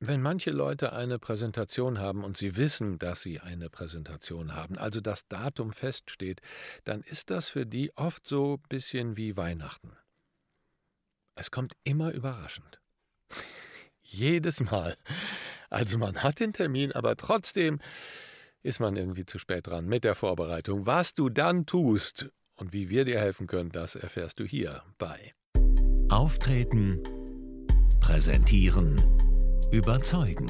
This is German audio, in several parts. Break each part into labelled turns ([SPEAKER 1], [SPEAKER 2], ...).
[SPEAKER 1] Wenn manche Leute eine Präsentation haben und sie wissen, dass sie eine Präsentation haben, also das Datum feststeht, dann ist das für die oft so ein bisschen wie Weihnachten. Es kommt immer überraschend. Jedes Mal. Also man hat den Termin, aber trotzdem ist man irgendwie zu spät dran mit der Vorbereitung. Was du dann tust und wie wir dir helfen können, das erfährst du hier bei
[SPEAKER 2] Auftreten, Präsentieren, Überzeugen.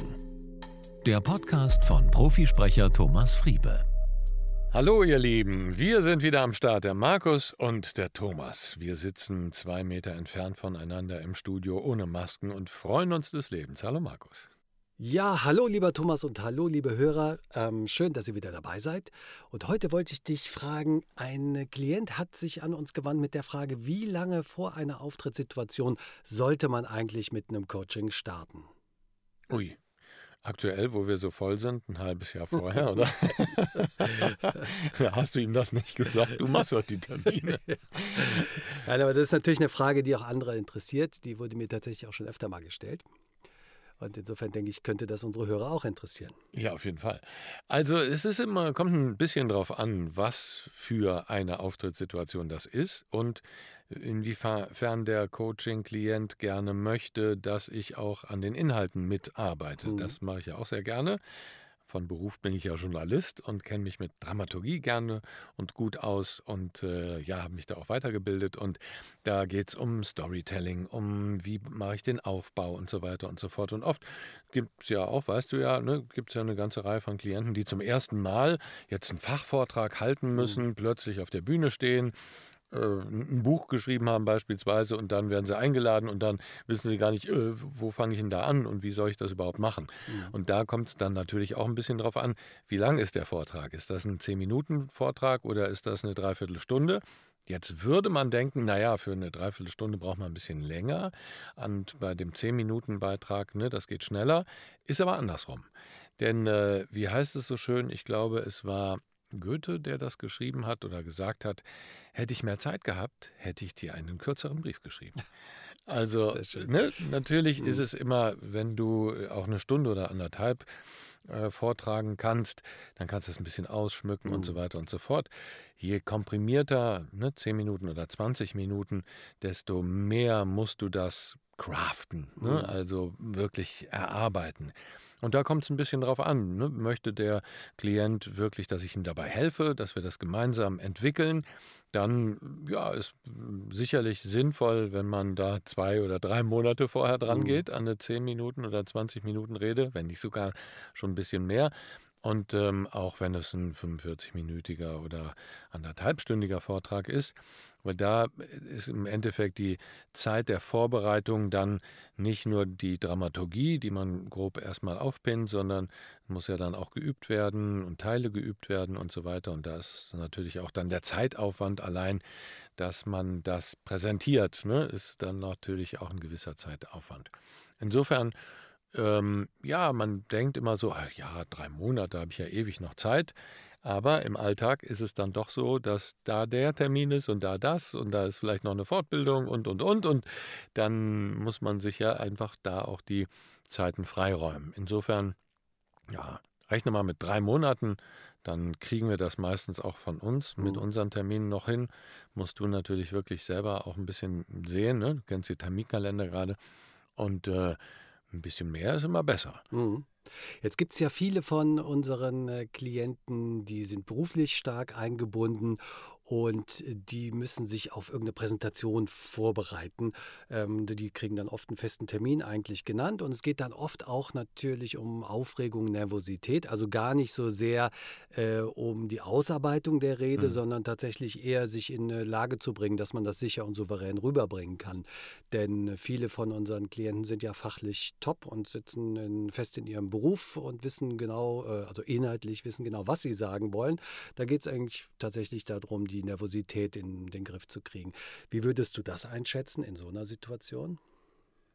[SPEAKER 2] Der Podcast von Profisprecher Thomas Friebe.
[SPEAKER 1] Hallo ihr Lieben, wir sind wieder am Start, der Markus und der Thomas. Wir sitzen zwei Meter entfernt voneinander im Studio ohne Masken und freuen uns des Lebens. Hallo Markus.
[SPEAKER 3] Ja, hallo lieber Thomas und hallo liebe Hörer. Ähm, schön, dass ihr wieder dabei seid. Und heute wollte ich dich fragen, ein Klient hat sich an uns gewandt mit der Frage, wie lange vor einer Auftrittssituation sollte man eigentlich mit einem Coaching starten?
[SPEAKER 1] Ui, aktuell, wo wir so voll sind, ein halbes Jahr vorher, oder? Hast du ihm das nicht gesagt? Du machst doch die Termine.
[SPEAKER 3] Nein, aber das ist natürlich eine Frage, die auch andere interessiert. Die wurde mir tatsächlich auch schon öfter mal gestellt. Und insofern denke ich, könnte das unsere Hörer auch interessieren.
[SPEAKER 1] Ja, auf jeden Fall. Also es ist immer, kommt ein bisschen drauf an, was für eine Auftrittssituation das ist und inwiefern der Coaching-Klient gerne möchte, dass ich auch an den Inhalten mitarbeite. Mhm. Das mache ich ja auch sehr gerne. Von Beruf bin ich ja Journalist und kenne mich mit Dramaturgie gerne und gut aus und äh, ja, habe mich da auch weitergebildet. Und da geht es um Storytelling, um wie mache ich den Aufbau und so weiter und so fort. Und oft gibt es ja auch, weißt du ja, ne, gibt es ja eine ganze Reihe von Klienten, die zum ersten Mal jetzt einen Fachvortrag halten müssen, mhm. plötzlich auf der Bühne stehen ein Buch geschrieben haben beispielsweise und dann werden sie eingeladen und dann wissen sie gar nicht, äh, wo fange ich denn da an und wie soll ich das überhaupt machen. Mhm. Und da kommt es dann natürlich auch ein bisschen drauf an, wie lang ist der Vortrag? Ist das ein 10-Minuten-Vortrag oder ist das eine Dreiviertelstunde? Jetzt würde man denken, naja, für eine Dreiviertelstunde braucht man ein bisschen länger. Und bei dem 10-Minuten-Beitrag, ne, das geht schneller. Ist aber andersrum. Denn, äh, wie heißt es so schön, ich glaube, es war Goethe, der das geschrieben hat oder gesagt hat, hätte ich mehr Zeit gehabt, hätte ich dir einen kürzeren Brief geschrieben. Also ne, natürlich mhm. ist es immer, wenn du auch eine Stunde oder anderthalb äh, vortragen kannst, dann kannst du es ein bisschen ausschmücken mhm. und so mhm. weiter und so fort. Je komprimierter, ne, 10 Minuten oder 20 Minuten, desto mehr musst du das craften, ne? mhm. also wirklich erarbeiten. Und da kommt es ein bisschen drauf an. Ne? Möchte der Klient wirklich, dass ich ihm dabei helfe, dass wir das gemeinsam entwickeln? Dann ja, ist sicherlich sinnvoll, wenn man da zwei oder drei Monate vorher dran mhm. geht an eine 10 Minuten oder 20 Minuten Rede, wenn nicht sogar schon ein bisschen mehr. Und ähm, auch wenn es ein 45-minütiger oder anderthalbstündiger Vortrag ist, weil da ist im Endeffekt die Zeit der Vorbereitung dann nicht nur die Dramaturgie, die man grob erstmal aufpinnt, sondern muss ja dann auch geübt werden und Teile geübt werden und so weiter. Und da ist natürlich auch dann der Zeitaufwand allein, dass man das präsentiert, ne, ist dann natürlich auch ein gewisser Zeitaufwand. Insofern ähm, ja, man denkt immer so, ach ja, drei Monate habe ich ja ewig noch Zeit. Aber im Alltag ist es dann doch so, dass da der Termin ist und da das und da ist vielleicht noch eine Fortbildung und, und, und. Und dann muss man sich ja einfach da auch die Zeiten freiräumen. Insofern, ja, rechne mal mit drei Monaten, dann kriegen wir das meistens auch von uns mit mhm. unseren Terminen noch hin. Musst du natürlich wirklich selber auch ein bisschen sehen, ne? du kennst die Terminkalender gerade. Und äh, ein bisschen mehr ist immer besser.
[SPEAKER 3] Mhm. Jetzt gibt es ja viele von unseren äh, Klienten, die sind beruflich stark eingebunden und die müssen sich auf irgendeine Präsentation vorbereiten. Ähm, die kriegen dann oft einen festen Termin eigentlich genannt und es geht dann oft auch natürlich um Aufregung, Nervosität, also gar nicht so sehr äh, um die Ausarbeitung der Rede, mhm. sondern tatsächlich eher sich in eine Lage zu bringen, dass man das sicher und souverän rüberbringen kann. Denn viele von unseren Klienten sind ja fachlich top und sitzen in, fest in ihrem Beruf und wissen genau, äh, also inhaltlich wissen genau, was sie sagen wollen. Da geht es eigentlich tatsächlich darum, die die Nervosität in den Griff zu kriegen. Wie würdest du das einschätzen in so einer Situation?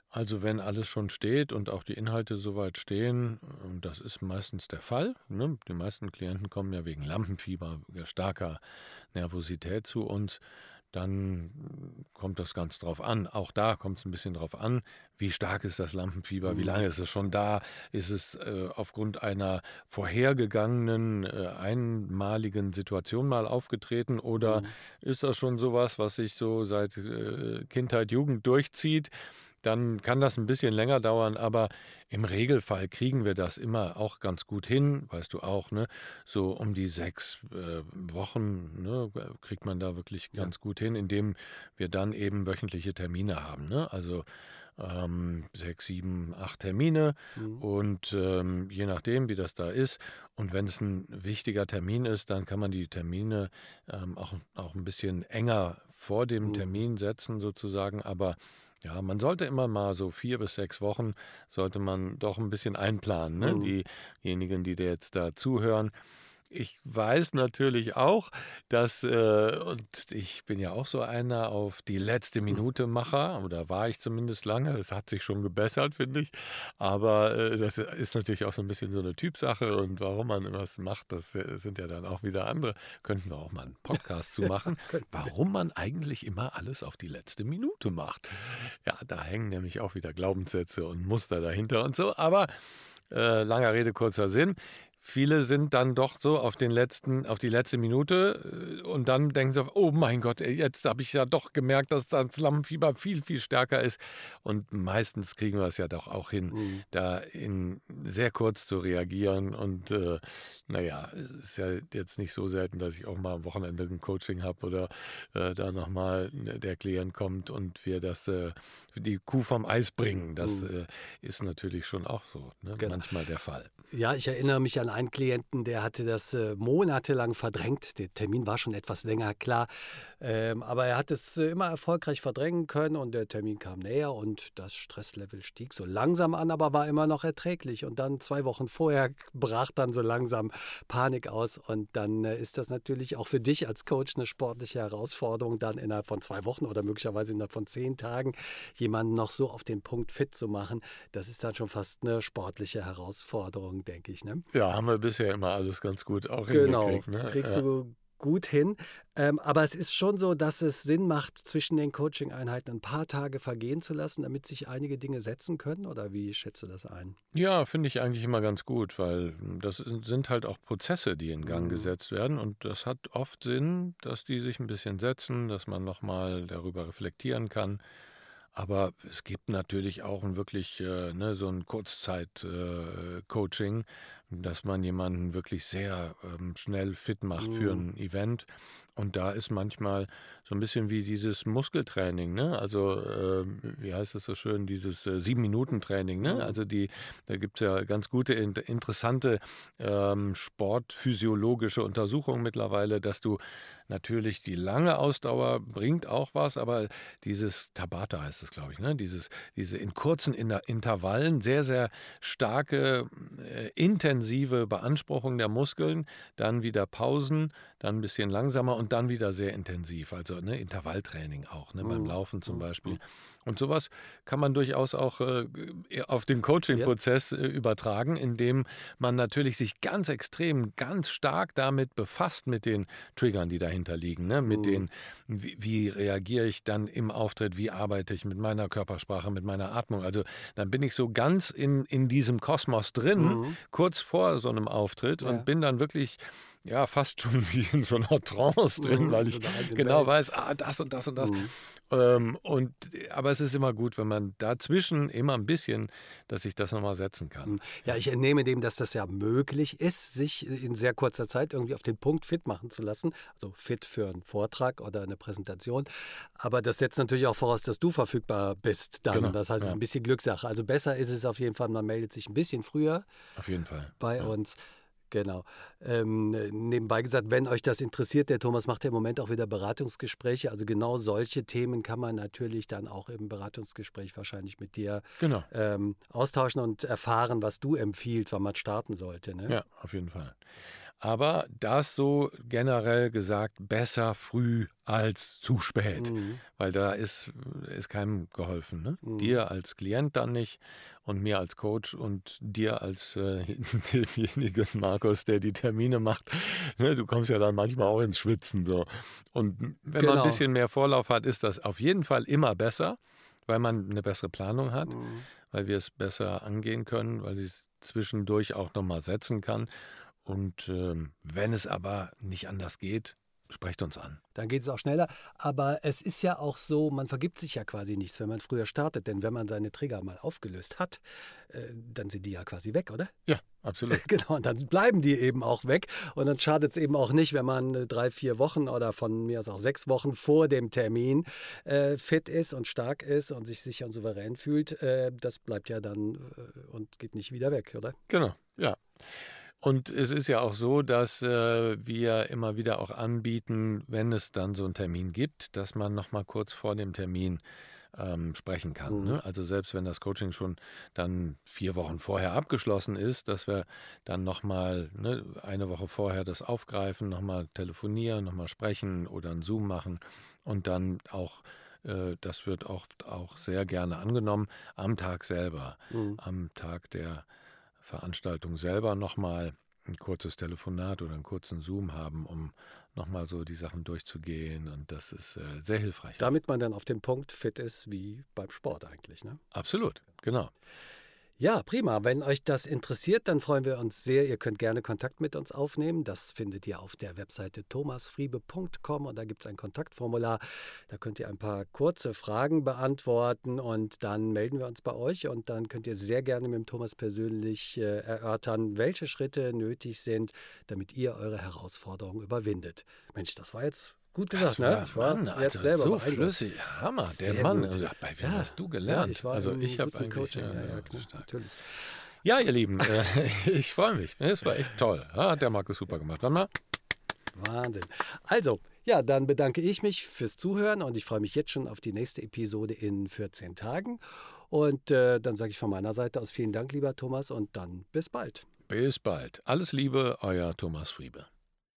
[SPEAKER 1] Also wenn alles schon steht und auch die Inhalte soweit stehen, das ist meistens der Fall. Ne? Die meisten Klienten kommen ja wegen Lampenfieber, starker Nervosität zu uns. Dann kommt das ganz drauf an. Auch da kommt es ein bisschen drauf an, wie stark ist das Lampenfieber, wie
[SPEAKER 3] Mhm.
[SPEAKER 1] lange ist es schon da, ist es äh, aufgrund einer vorhergegangenen, äh, einmaligen Situation mal aufgetreten oder
[SPEAKER 3] Mhm.
[SPEAKER 1] ist das schon sowas, was sich so seit äh, Kindheit, Jugend durchzieht? Dann kann das ein bisschen länger dauern, aber im Regelfall kriegen wir das immer auch ganz gut hin, weißt du auch, ne? So um die sechs äh, Wochen ne, kriegt man da wirklich
[SPEAKER 3] Ja.
[SPEAKER 1] ganz gut hin, indem wir dann eben wöchentliche Termine haben. Ne? Also ähm, sechs, sieben, acht Termine
[SPEAKER 3] Mhm.
[SPEAKER 1] und ähm, je nachdem, wie das da ist. Und wenn es ein wichtiger Termin ist, dann kann man die Termine ähm, auch, auch ein bisschen enger vor dem
[SPEAKER 3] Mhm.
[SPEAKER 1] Termin setzen, sozusagen. Aber ja, man sollte immer mal so vier bis sechs Wochen, sollte man doch ein bisschen einplanen. Ne?
[SPEAKER 3] Mhm.
[SPEAKER 1] Diejenigen, die dir jetzt da zuhören. Ich weiß natürlich auch, dass, äh, und ich bin ja auch so einer auf die letzte Minute Macher, oder war ich zumindest lange. Es hat sich schon gebessert, finde ich. Aber äh, das ist natürlich auch so ein bisschen so eine Typsache und warum man was macht, das sind ja dann auch wieder andere. Könnten wir auch mal einen Podcast zu machen, warum man eigentlich immer alles auf die letzte Minute macht. Ja, da hängen nämlich auch wieder Glaubenssätze und Muster dahinter und so. Aber äh, langer Rede, kurzer Sinn. Viele sind dann doch so auf den letzten, auf die letzte Minute äh, und dann denken sie, oh mein Gott, jetzt habe ich ja doch gemerkt, dass das Lampenfieber viel, viel stärker ist. Und meistens kriegen wir es ja doch auch hin,
[SPEAKER 3] Mhm.
[SPEAKER 1] da in sehr kurz zu reagieren. Und äh, naja, es ist ja jetzt nicht so selten, dass ich auch mal am Wochenende ein Coaching habe oder äh, da nochmal der Klient kommt und wir das äh, die Kuh vom Eis bringen. Das
[SPEAKER 3] Mhm.
[SPEAKER 1] äh, ist natürlich schon auch so ne?
[SPEAKER 3] Genau.
[SPEAKER 1] manchmal der Fall.
[SPEAKER 3] Ja, ich erinnere mich an einen Klienten, der hatte das äh, monatelang verdrängt. Der Termin war schon etwas länger, klar. Ähm, aber er hat es äh, immer erfolgreich verdrängen können und der Termin kam näher und das Stresslevel stieg so langsam an, aber war immer noch erträglich. Und dann zwei Wochen vorher brach dann so langsam Panik aus. Und dann äh, ist das natürlich auch für dich als Coach eine sportliche Herausforderung, dann innerhalb von zwei Wochen oder möglicherweise innerhalb von zehn Tagen jemanden noch so auf den Punkt fit zu machen. Das ist dann schon fast eine sportliche Herausforderung, denke ich. Ne?
[SPEAKER 1] Ja, haben wir bisher immer alles ganz gut auch
[SPEAKER 3] Genau,
[SPEAKER 1] hingekriegt. Ne?
[SPEAKER 3] kriegst
[SPEAKER 1] ja.
[SPEAKER 3] du gut hin. Ähm, aber es ist schon so, dass es Sinn macht, zwischen den Coaching-Einheiten ein paar Tage vergehen zu lassen, damit sich einige Dinge setzen können. Oder wie schätzt du das ein?
[SPEAKER 1] Ja, finde ich eigentlich immer ganz gut, weil das sind halt auch Prozesse, die in Gang
[SPEAKER 3] Mhm.
[SPEAKER 1] gesetzt werden. Und das hat oft Sinn, dass die sich ein bisschen setzen, dass man nochmal darüber reflektieren kann. Aber es gibt natürlich auch ein wirklich äh, ne, so ein Kurzzeit-Coaching, dass man jemanden wirklich sehr ähm, schnell fit macht für
[SPEAKER 3] Mhm.
[SPEAKER 1] ein Event. Und da ist manchmal so ein bisschen wie dieses Muskeltraining, ne? Also, ähm, wie heißt es so schön, dieses äh, Sieben-Minuten-Training, ne?
[SPEAKER 3] Mhm.
[SPEAKER 1] Also die, da gibt es ja ganz gute, in- interessante ähm, sportphysiologische Untersuchungen mittlerweile, dass du natürlich die lange Ausdauer bringt auch was, aber dieses Tabata heißt es, glaube ich, ne? Dieses, diese in kurzen Inter Intervallen sehr, sehr starke, äh, intensive Beanspruchung der Muskeln, dann wieder Pausen, dann ein bisschen langsamer und dann wieder sehr intensiv. Also ne, Intervalltraining auch, ne, beim
[SPEAKER 3] Mhm.
[SPEAKER 1] Laufen zum
[SPEAKER 3] Mhm.
[SPEAKER 1] Beispiel. Und sowas kann man durchaus auch äh, auf den Coaching-Prozess äh, übertragen, indem man natürlich sich ganz extrem, ganz stark damit befasst, mit den Triggern, die dahinter liegen. Ne? Mit
[SPEAKER 3] Mhm.
[SPEAKER 1] den, wie, wie reagiere ich dann im Auftritt, wie arbeite ich mit meiner Körpersprache, mit meiner Atmung. Also dann bin ich so ganz in, in diesem Kosmos drin,
[SPEAKER 3] Mhm.
[SPEAKER 1] kurz vor so einem Auftritt
[SPEAKER 3] Ja.
[SPEAKER 1] und bin dann wirklich. Ja, fast schon wie in so einer Trance drin,
[SPEAKER 3] Mhm,
[SPEAKER 1] weil ich genau weiß, ah, das und das und das.
[SPEAKER 3] Mhm.
[SPEAKER 1] Ähm, und, aber es ist immer gut, wenn man dazwischen immer ein bisschen, dass ich das nochmal setzen kann.
[SPEAKER 3] Mhm. Ja, ich entnehme dem, dass das ja möglich ist, sich in sehr kurzer Zeit irgendwie auf den Punkt fit machen zu lassen. Also fit für einen Vortrag oder eine Präsentation. Aber das setzt natürlich auch voraus, dass du verfügbar bist dann.
[SPEAKER 1] Genau,
[SPEAKER 3] Das heißt, es ist
[SPEAKER 1] ja.
[SPEAKER 3] ein bisschen Glückssache. Also besser ist es auf jeden Fall, man meldet sich ein bisschen früher
[SPEAKER 1] Auf jeden Fall.
[SPEAKER 3] bei
[SPEAKER 1] ja.
[SPEAKER 3] uns. Genau. Ähm, nebenbei gesagt, wenn euch das interessiert, der Thomas macht ja im Moment auch wieder Beratungsgespräche. Also genau solche Themen kann man natürlich dann auch im Beratungsgespräch wahrscheinlich mit dir
[SPEAKER 1] Genau.
[SPEAKER 3] ähm, austauschen und erfahren, was du empfiehlst, wann man starten sollte. Ne?
[SPEAKER 1] Ja, auf jeden Fall. Aber das so generell gesagt, besser früh als zu spät,
[SPEAKER 3] Mhm.
[SPEAKER 1] weil da ist, ist keinem geholfen. Ne?
[SPEAKER 3] Mhm.
[SPEAKER 1] Dir als Klient dann nicht und mir als Coach und dir als äh, demjenigen Markus, der die Termine macht. Ne? Du kommst ja dann manchmal auch ins Schwitzen. So. Und wenn man
[SPEAKER 3] Genau.
[SPEAKER 1] ein bisschen mehr Vorlauf hat, ist das auf jeden Fall immer besser, weil man eine bessere Planung hat
[SPEAKER 3] Mhm.
[SPEAKER 1] weil wir es besser angehen können, weil sie es zwischendurch auch nochmal setzen kann. Und ähm, wenn es aber nicht anders geht, sprecht uns an.
[SPEAKER 3] Dann geht es auch schneller. Aber es ist ja auch so, man vergibt sich ja quasi nichts, wenn man früher startet. Denn wenn man seine Trigger mal aufgelöst hat, äh, dann sind die ja quasi weg, oder?
[SPEAKER 1] Ja, absolut.
[SPEAKER 3] Genau, und dann bleiben die eben auch weg. Und dann schadet es eben auch nicht, wenn man äh, drei, vier Wochen oder von mir aus auch sechs Wochen vor dem Termin äh, fit ist und stark ist und sich sicher und souverän fühlt. Äh, das bleibt ja dann äh, und geht nicht wieder weg, oder?
[SPEAKER 1] Genau, ja. Und es ist ja auch so, dass äh, wir immer wieder auch anbieten, wenn es dann so einen Termin gibt, dass man nochmal kurz vor dem Termin ähm, sprechen kann.
[SPEAKER 3] Mhm.
[SPEAKER 1] Ne? Also selbst wenn das Coaching schon dann vier Wochen vorher abgeschlossen ist, dass wir dann nochmal ne, eine Woche vorher das aufgreifen, nochmal telefonieren, nochmal sprechen oder einen Zoom machen und dann auch, äh, das wird oft auch sehr gerne angenommen, am Tag selber,
[SPEAKER 3] Mhm.
[SPEAKER 1] am Tag der Veranstaltung selber nochmal ein kurzes Telefonat oder einen kurzen Zoom haben, um nochmal so die Sachen durchzugehen. Und das ist äh, sehr hilfreich.
[SPEAKER 3] Damit man dann auf dem Punkt fit ist wie beim Sport eigentlich. Ne?
[SPEAKER 1] Absolut, genau.
[SPEAKER 3] Ja, prima. Wenn euch das interessiert, dann freuen wir uns sehr. Ihr könnt gerne Kontakt mit uns aufnehmen. Das findet ihr auf der Webseite thomasfriebe.com und da gibt es ein Kontaktformular. Da könnt ihr ein paar kurze Fragen beantworten und dann melden wir uns bei euch und dann könnt ihr sehr gerne mit dem Thomas persönlich äh, erörtern, welche Schritte nötig sind, damit ihr eure Herausforderungen überwindet. Mensch, das war jetzt gut gesagt, ne? Ich war
[SPEAKER 1] Mann,
[SPEAKER 3] jetzt
[SPEAKER 1] also
[SPEAKER 3] selber
[SPEAKER 1] so flüssig. Hammer, der
[SPEAKER 3] Sehr
[SPEAKER 1] Mann.
[SPEAKER 3] gut.
[SPEAKER 1] Bei wem
[SPEAKER 3] Ja,
[SPEAKER 1] hast du gelernt?
[SPEAKER 3] Ja, ich war
[SPEAKER 1] also ich habe eigentlich
[SPEAKER 3] Coaching.
[SPEAKER 1] ja,
[SPEAKER 3] Ja, ja, klar, natürlich.
[SPEAKER 1] Ja, ihr Lieben, äh, ich freue mich. Es war echt toll. Ja, hat der Markus super gemacht. Warte mal.
[SPEAKER 3] Wahnsinn. Also, ja, dann bedanke ich mich fürs Zuhören und ich freue mich jetzt schon auf die nächste Episode in 14 Tagen. Und äh, dann sage ich von meiner Seite aus vielen Dank, lieber Thomas, und dann bis bald.
[SPEAKER 1] Bis bald. Alles Liebe, euer Thomas Friebe.